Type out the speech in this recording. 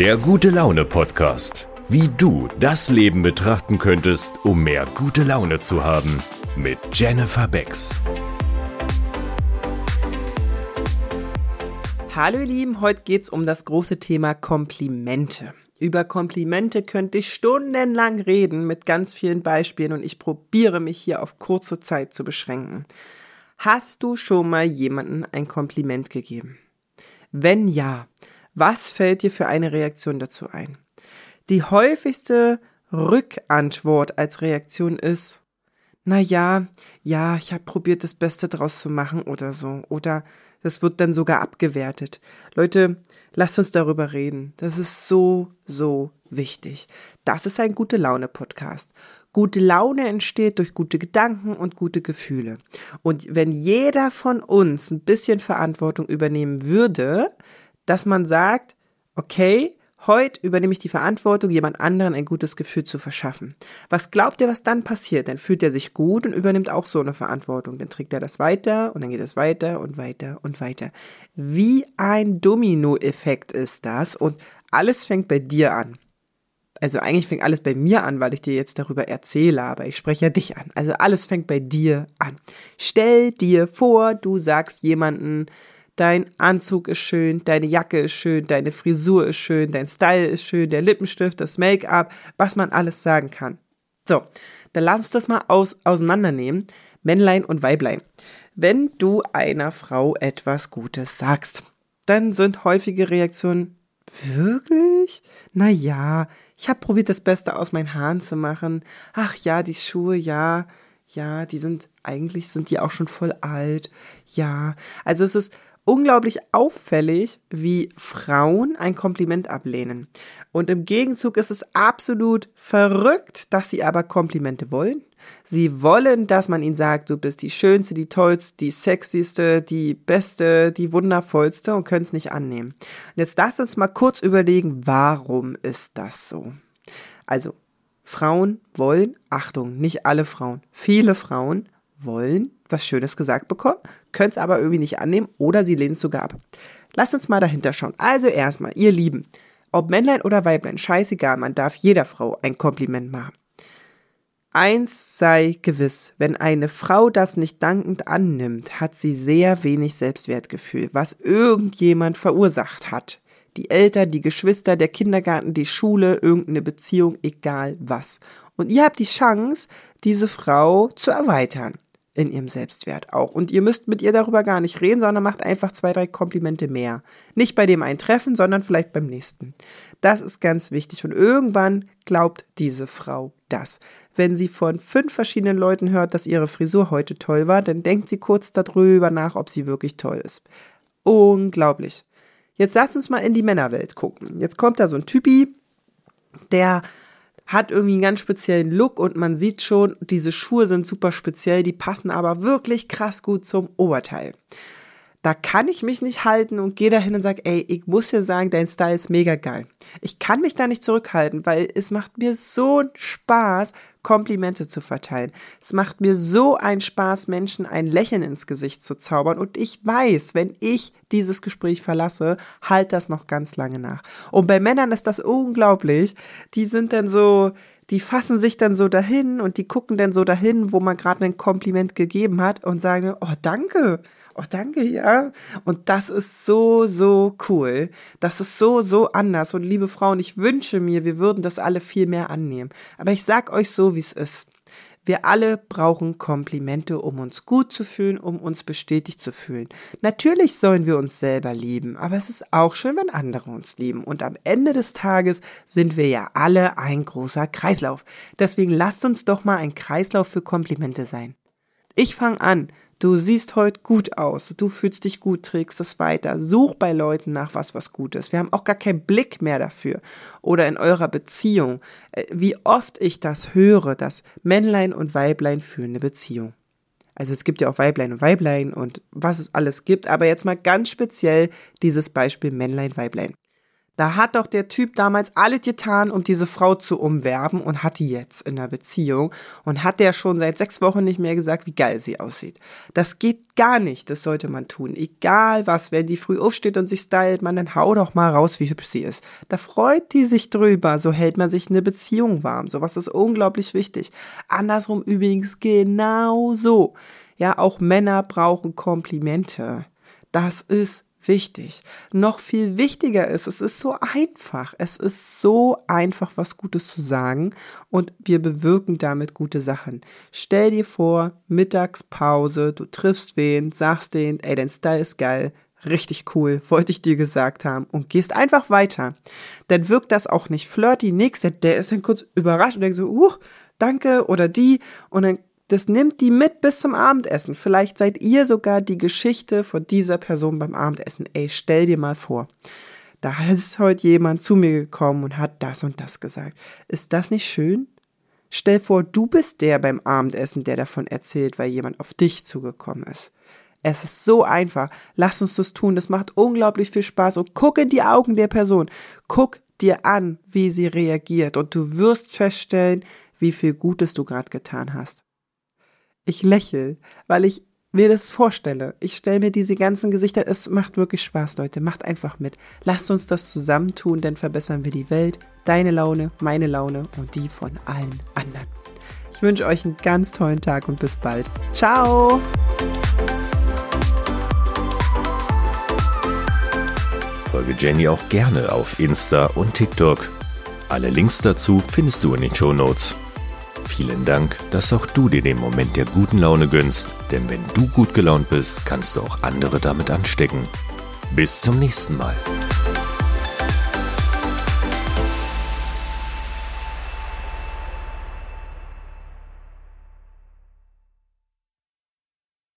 Der gute Laune Podcast. Wie du das Leben betrachten könntest, um mehr gute Laune zu haben. Mit Jennifer Becks. Hallo ihr Lieben, heute geht's um das große Thema Komplimente. Über Komplimente könnte ich stundenlang reden mit ganz vielen Beispielen und ich probiere mich hier auf kurze Zeit zu beschränken. Hast du schon mal jemanden ein Kompliment gegeben? Wenn ja, was fällt dir für eine Reaktion dazu ein? Die häufigste Rückantwort als Reaktion ist, na ja, ja, ich habe probiert, das Beste draus zu machen oder so. Oder das wird dann sogar abgewertet. Leute, lasst uns darüber reden. Das ist so, so wichtig. Das ist ein gute Laune Podcast. Gute Laune entsteht durch gute Gedanken und gute Gefühle. Und wenn jeder von uns ein bisschen Verantwortung übernehmen würde, dass man sagt, okay, heute übernehme ich die Verantwortung, jemand anderen ein gutes Gefühl zu verschaffen. Was glaubt ihr, was dann passiert? Dann fühlt er sich gut und übernimmt auch so eine Verantwortung. Dann trägt er das weiter und dann geht es weiter und weiter und weiter. Wie ein Dominoeffekt ist das und alles fängt bei dir an. Also eigentlich fängt alles bei mir an, weil ich dir jetzt darüber erzähle, aber ich spreche ja dich an. Also alles fängt bei dir an. Stell dir vor, du sagst jemanden, dein Anzug ist schön, deine Jacke ist schön, deine Frisur ist schön, dein Style ist schön, der Lippenstift, das Make-up, was man alles sagen kann. So, dann lass uns das mal aus, auseinandernehmen. Männlein und Weiblein. Wenn du einer Frau etwas Gutes sagst, dann sind häufige Reaktionen, wirklich? Naja, ich habe probiert, das Beste aus meinen Haaren zu machen. Ach ja, die Schuhe, ja, ja, die sind, eigentlich sind die auch schon voll alt. Ja, also es ist unglaublich auffällig, wie Frauen ein Kompliment ablehnen. Und im Gegenzug ist es absolut verrückt, dass sie aber Komplimente wollen. Sie wollen, dass man ihnen sagt, du bist die schönste, die tollste, die sexyste, die beste, die wundervollste und können es nicht annehmen. Und jetzt lasst uns mal kurz überlegen, warum ist das so? Also, Frauen wollen, Achtung, nicht alle Frauen, viele Frauen wollen was Schönes gesagt bekommen, können es aber irgendwie nicht annehmen oder sie lehnen es sogar ab. Lasst uns mal dahinter schauen. Also erstmal, ihr Lieben, ob Männlein oder Weiblein, scheißegal, man darf jeder Frau ein Kompliment machen. Eins sei gewiss, wenn eine Frau das nicht dankend annimmt, hat sie sehr wenig Selbstwertgefühl, was irgendjemand verursacht hat. Die Eltern, die Geschwister, der Kindergarten, die Schule, irgendeine Beziehung, egal was. Und ihr habt die Chance, diese Frau zu erweitern in ihrem Selbstwert auch. Und ihr müsst mit ihr darüber gar nicht reden, sondern macht einfach zwei, drei Komplimente mehr. Nicht bei dem einen Treffen, sondern vielleicht beim nächsten. Das ist ganz wichtig. Und irgendwann glaubt diese Frau das. Wenn sie von fünf verschiedenen Leuten hört, dass ihre Frisur heute toll war, dann denkt sie kurz darüber nach, ob sie wirklich toll ist. Unglaublich. Jetzt lasst uns mal in die Männerwelt gucken. Jetzt kommt da so ein Typi, der hat irgendwie einen ganz speziellen Look und man sieht schon, diese Schuhe sind super speziell, die passen aber wirklich krass gut zum Oberteil. Da kann ich mich nicht halten und gehe dahin und sage, ey, ich muss dir sagen, dein Style ist mega geil. Ich kann mich da nicht zurückhalten, weil es macht mir so Spaß, Komplimente zu verteilen. Es macht mir so einen Spaß, Menschen ein Lächeln ins Gesicht zu zaubern. Und ich weiß, wenn ich dieses Gespräch verlasse, halt das noch ganz lange nach. Und bei Männern ist das unglaublich. Die sind dann so, die fassen sich dann so dahin und die gucken dann so dahin, wo man gerade ein Kompliment gegeben hat und sagen, oh, danke oh danke, ja. Und das ist so, so cool. Das ist so, so anders. Und liebe Frauen, ich wünsche mir, wir würden das alle viel mehr annehmen. Aber ich sag euch so, wie es ist. Wir alle brauchen Komplimente, um uns gut zu fühlen, um uns bestätigt zu fühlen. Natürlich sollen wir uns selber lieben, aber es ist auch schön, wenn andere uns lieben. Und am Ende des Tages sind wir ja alle ein großer Kreislauf. Deswegen lasst uns doch mal ein Kreislauf für Komplimente sein. Ich fange an Du siehst heute gut aus, du fühlst dich gut, trägst es weiter. Such bei Leuten nach was, was gut ist. Wir haben auch gar keinen Blick mehr dafür. Oder in eurer Beziehung. Äh, wie oft ich das höre, dass Männlein und Weiblein führen eine Beziehung. Also es gibt ja auch Weiblein und Weiblein und was es alles gibt, aber jetzt mal ganz speziell dieses Beispiel Männlein, Weiblein. Da hat doch der Typ damals alles getan, um diese Frau zu umwerben und hat die jetzt in der Beziehung und hat der schon seit sechs Wochen nicht mehr gesagt, wie geil sie aussieht. Das geht gar nicht, das sollte man tun. Egal was, wenn die früh aufsteht und sich stylt, man dann hau doch mal raus, wie hübsch sie ist. Da freut die sich drüber, so hält man sich eine Beziehung warm. Sowas ist unglaublich wichtig. Andersrum übrigens genauso. Ja, auch Männer brauchen Komplimente. Das ist wichtig. Noch viel wichtiger ist, es ist so einfach. Es ist so einfach, was Gutes zu sagen und wir bewirken damit gute Sachen. Stell dir vor, Mittagspause, du triffst wen, sagst den, ey, dein Style ist geil, richtig cool, wollte ich dir gesagt haben und gehst einfach weiter. Dann wirkt das auch nicht flirty, nix, der ist dann kurz überrascht und denkt so, uh, danke oder die und dann das nimmt die mit bis zum Abendessen. Vielleicht seid ihr sogar die Geschichte von dieser Person beim Abendessen. Ey, stell dir mal vor. Da ist heute jemand zu mir gekommen und hat das und das gesagt. Ist das nicht schön? Stell vor, du bist der beim Abendessen, der davon erzählt, weil jemand auf dich zugekommen ist. Es ist so einfach. Lass uns das tun. Das macht unglaublich viel Spaß. Und guck in die Augen der Person. Guck dir an, wie sie reagiert. Und du wirst feststellen, wie viel Gutes du gerade getan hast. Ich lächle, weil ich mir das vorstelle. Ich stelle mir diese ganzen Gesichter. Es macht wirklich Spaß, Leute. Macht einfach mit. Lasst uns das zusammentun, dann verbessern wir die Welt. Deine Laune, meine Laune und die von allen anderen. Ich wünsche euch einen ganz tollen Tag und bis bald. Ciao! Folge Jenny auch gerne auf Insta und TikTok. Alle Links dazu findest du in den Show Notes. Vielen Dank, dass auch du dir den Moment der guten Laune gönnst, denn wenn du gut gelaunt bist, kannst du auch andere damit anstecken. Bis zum nächsten Mal.